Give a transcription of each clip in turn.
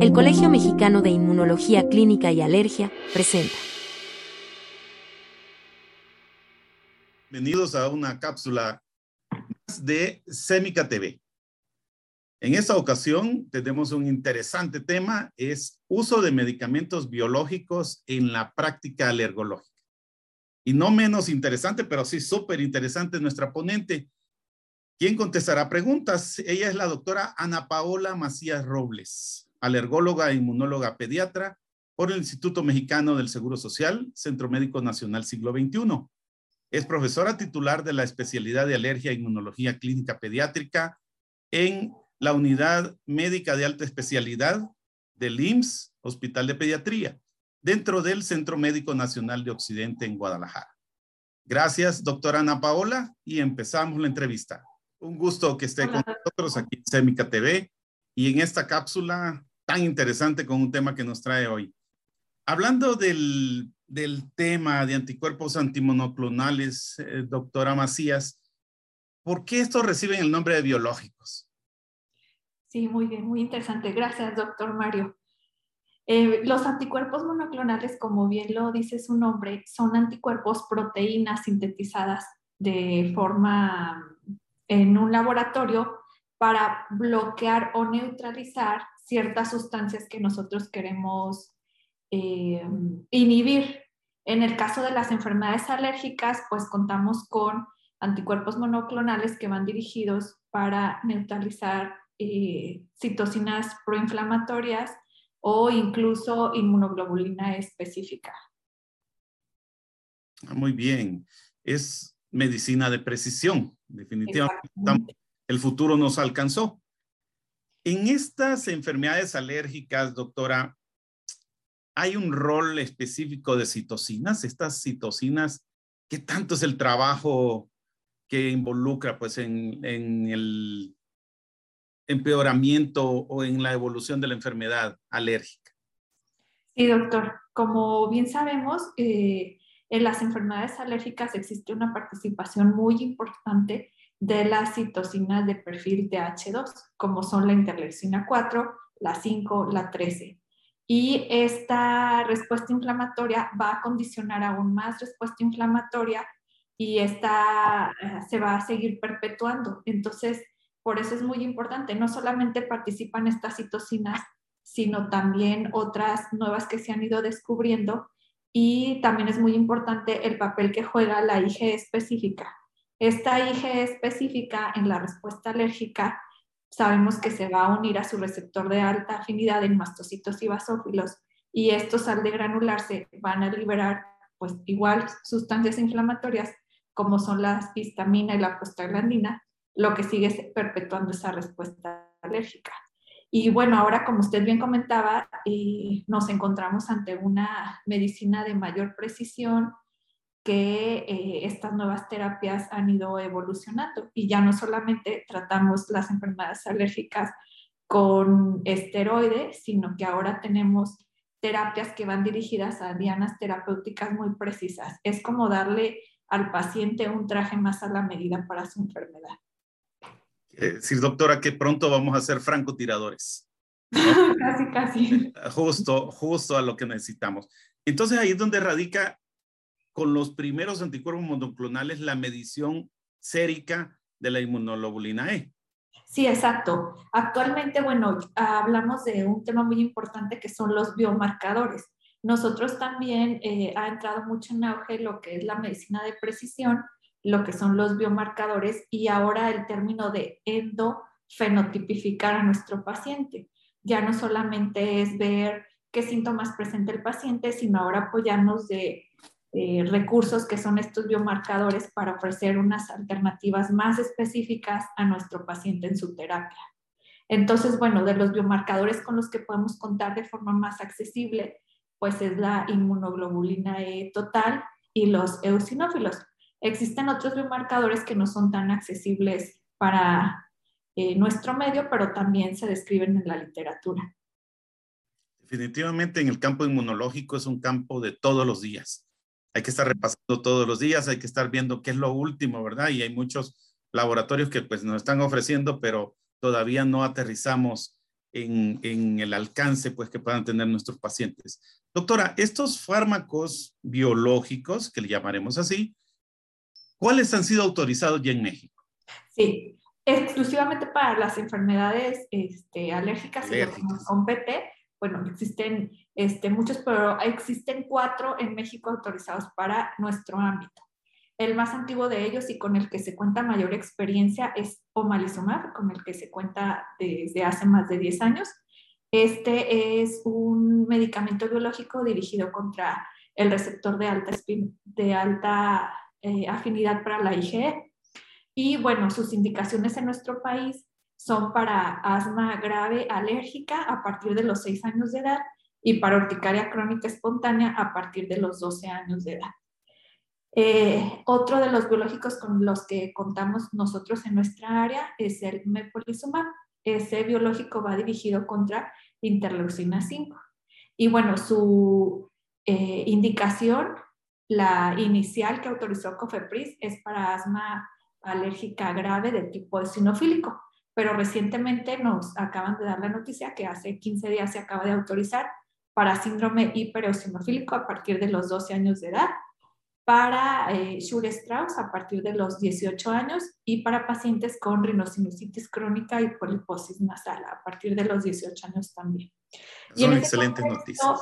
El Colegio Mexicano de Inmunología Clínica y Alergia presenta. Bienvenidos a una cápsula de Semica TV. En esta ocasión tenemos un interesante tema, es uso de medicamentos biológicos en la práctica alergológica. Y no menos interesante, pero sí súper interesante nuestra ponente, ¿Quién contestará preguntas? Ella es la doctora Ana Paola Macías Robles, alergóloga e inmunóloga pediatra por el Instituto Mexicano del Seguro Social, Centro Médico Nacional Siglo XXI. Es profesora titular de la especialidad de alergia e inmunología clínica pediátrica en la unidad médica de alta especialidad del IMSS, Hospital de Pediatría, dentro del Centro Médico Nacional de Occidente en Guadalajara. Gracias, doctora Ana Paola, y empezamos la entrevista. Un gusto que esté con nosotros aquí en Semica TV y en esta cápsula tan interesante con un tema que nos trae hoy. Hablando del, tema de anticuerpos antimonoclonales, eh, doctora Macías, ¿por qué estos reciben el nombre de biológicos? Sí, muy bien, muy interesante. Gracias, doctor Mario. Eh, los anticuerpos monoclonales, como bien lo dice su nombre, son anticuerpos proteínas sintetizadas de forma en un laboratorio para bloquear o neutralizar ciertas sustancias que nosotros queremos eh, inhibir. En el caso de las enfermedades alérgicas, pues contamos con anticuerpos monoclonales que van dirigidos para neutralizar eh, citocinas proinflamatorias o incluso inmunoglobulina específica. Ah, muy bien. Es medicina de precisión. Definitivamente el futuro nos alcanzó. En estas enfermedades alérgicas, doctora, ¿hay un rol específico de citocinas? Estas citocinas, ¿qué tanto es el trabajo que involucra pues en, el empeoramiento o en la evolución de la enfermedad alérgica? Sí, doctor. Como bien sabemos, eh, en las enfermedades alérgicas existe una participación muy importante de las citocinas de perfil TH2, como son la interleucina 4, la 5, la 13. Y esta respuesta inflamatoria va a condicionar aún más respuesta inflamatoria y esta eh, se va a seguir perpetuando. Entonces, por eso es muy importante, no solamente participan estas citocinas, sino también otras nuevas que se han ido descubriendo y también es muy importante el papel que juega la IgE específica. Esta IgE específica en la respuesta alérgica sabemos que se va a unir a su receptor de alta afinidad en mastocitos y basófilos y estos al degranularse van a liberar pues igual sustancias inflamatorias como son la histamina y la prostaglandina, lo que sigue perpetuando esa respuesta alérgica. Y bueno, ahora como usted bien comentaba, eh, nos encontramos ante una medicina de mayor precisión que eh, estas nuevas terapias han ido evolucionando y ya no solamente tratamos las enfermedades alérgicas con esteroides, sino que ahora tenemos terapias que van dirigidas a dianas terapéuticas muy precisas. Es como darle al paciente un traje más a la medida para su enfermedad. Eh, decir, doctora, que pronto vamos a ser francotiradores. casi, casi. Justo, justo a lo que necesitamos. Entonces ahí es donde radica con los primeros anticuerpos monoclonales la medición sérica de la inmunoglobulina E. Sí, exacto. Actualmente, bueno, hablamos de un tema muy importante que son los biomarcadores. Nosotros también eh, ha entrado mucho en auge lo que es la medicina de precisión, lo que son los biomarcadores y ahora el término de endofenotipificar a nuestro paciente. Ya no solamente es ver qué síntomas presenta el paciente, sino ahora apoyarnos de recursos que son estos biomarcadores para ofrecer unas alternativas más específicas a nuestro paciente en su terapia. Entonces, bueno, de los biomarcadores con los que podemos contar de forma más accesible, pues es la inmunoglobulina E total y los eosinófilos. Existen otros biomarcadores que no son tan accesibles para eh, nuestro medio, pero también se describen en la literatura. Definitivamente en el campo inmunológico es un campo de todos los días. Hay que estar repasando todos los días, hay que estar viendo qué es lo último, ¿verdad? Y hay muchos laboratorios que pues nos están ofreciendo, pero todavía no aterrizamos en, en, el alcance pues, que puedan tener nuestros pacientes. Doctora, estos fármacos biológicos, que le llamaremos así, ¿cuáles han sido autorizados ya en México? Sí, exclusivamente para las enfermedades este, alérgicas, alérgicas. con PP, bueno, existen este, muchos, pero existen cuatro en México autorizados para nuestro ámbito. El más antiguo de ellos y con el que se cuenta mayor experiencia es omalizumab, con el que se cuenta desde hace más de 10 años. Este es un medicamento biológico dirigido contra el receptor de alta, eh, afinidad para la IgE. Y bueno, sus indicaciones en nuestro país son para asma grave alérgica a partir de los 6 años de edad y para urticaria crónica espontánea a partir de los 12 años de edad. Eh, otro de los biológicos con los que contamos nosotros en nuestra área es el mepolizumab. Ese biológico va dirigido contra interleucina 5. Y bueno, su eh, indicación, la inicial que autorizó COFEPRIS, es para asma alérgica grave de tipo eosinofílico. Pero recientemente nos acaban de dar la noticia que hace 15 días se acaba de autorizar para síndrome hipereosinofílico a partir de los 12 años de edad para eh, Strauss a partir de los 18 años y para pacientes con rinosinusitis crónica y poliposis nasal a partir de los 18 años también. Son este excelentes noticias.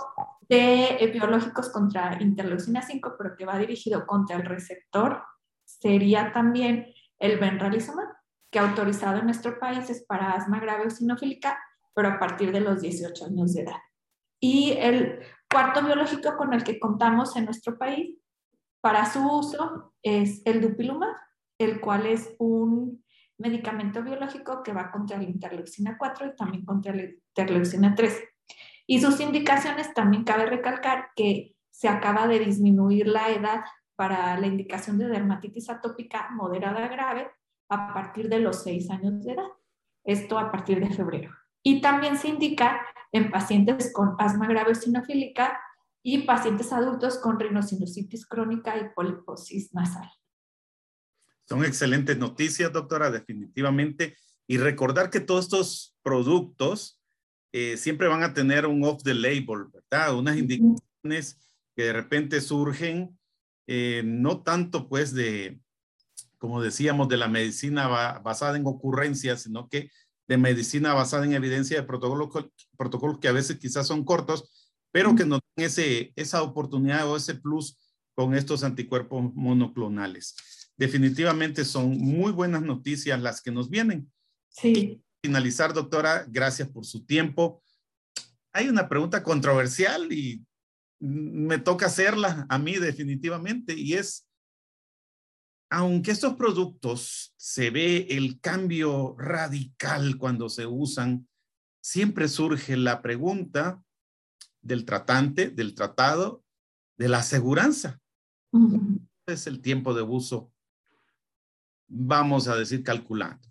De eh, biológicos contra interleucina 5, pero que va dirigido contra el receptor, sería también el benralizumab, que autorizado en nuestro país es para asma grave o sinofílica, pero a partir de los 18 años de edad. Y el cuarto biológico con el que contamos en nuestro país para su uso es el dupilumab, el cual es un medicamento biológico que va contra la interleucina 4 y también contra la interleucina 3. Y sus indicaciones también cabe recalcar que se acaba de disminuir la edad para la indicación de dermatitis atópica moderada grave a partir de los 6 años de edad. Esto a partir de febrero. Y también se indica en pacientes con asma grave sinofílica y pacientes adultos con rinosinusitis crónica y poliposis nasal. Son excelentes noticias, doctora, definitivamente. Y recordar que todos estos productos eh, siempre van a tener un off the label, ¿verdad? Unas indicaciones que de repente surgen, eh, no tanto pues de, como decíamos, de la medicina basada en ocurrencias, sino que de medicina basada en evidencia de protocolos, protocolos que a veces quizás son cortos, pero que no den ese, esa oportunidad o ese plus con estos anticuerpos monoclonales. Definitivamente son muy buenas noticias las que nos vienen. Sí. finalizar, doctora, gracias por su tiempo. Hay una pregunta controversial y me toca hacerla a mí definitivamente y es, aunque estos productos se ve el cambio radical cuando se usan, siempre surge la pregunta, del tratante, del tratado, de la aseguranza. Es el tiempo de uso, vamos a decir, calculando.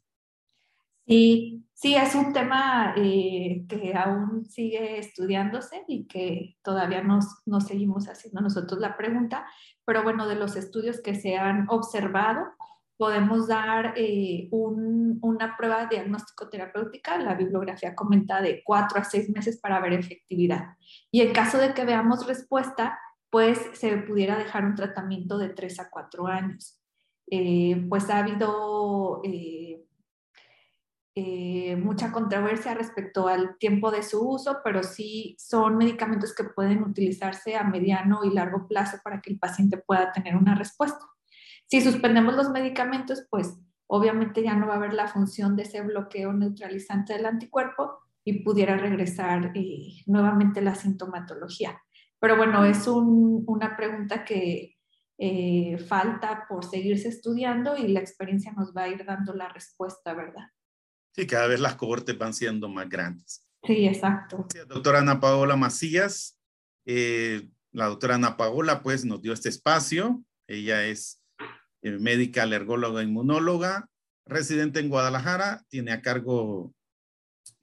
Sí, sí, es un tema eh, que aún sigue estudiándose y que todavía nos, nos seguimos haciendo nosotros la pregunta, pero bueno, de los estudios que se han observado, podemos dar eh, una prueba diagnóstico terapéutica, la bibliografía comenta de cuatro a seis meses para ver efectividad. Y en caso de que veamos respuesta, pues se pudiera dejar un tratamiento de tres a cuatro años. Eh, pues ha habido eh, mucha controversia respecto al tiempo de su uso, pero sí son medicamentos que pueden utilizarse a mediano y largo plazo para que el paciente pueda tener una respuesta. Si suspendemos los medicamentos, pues obviamente ya no va a haber la función de ese bloqueo neutralizante del anticuerpo y pudiera regresar eh, nuevamente la sintomatología. Pero bueno, es una pregunta que eh, falta por seguirse estudiando y la experiencia nos va a ir dando la respuesta, ¿verdad? Sí, cada vez las cohortes van siendo más grandes. Sí, exacto. doctora Ana Paola Macías, eh, la doctora Ana Paola pues nos dio este espacio. Ella es eh, médica alergóloga inmunóloga, residente en Guadalajara, tiene a cargo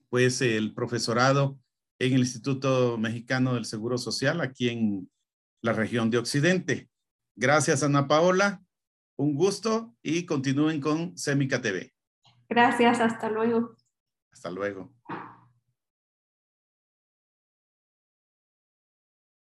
pues el profesorado en el Instituto Mexicano del Seguro Social aquí en la región de Occidente. Gracias Ana Paola, un gusto y continúen con Semica TV. Gracias, hasta luego. Hasta luego.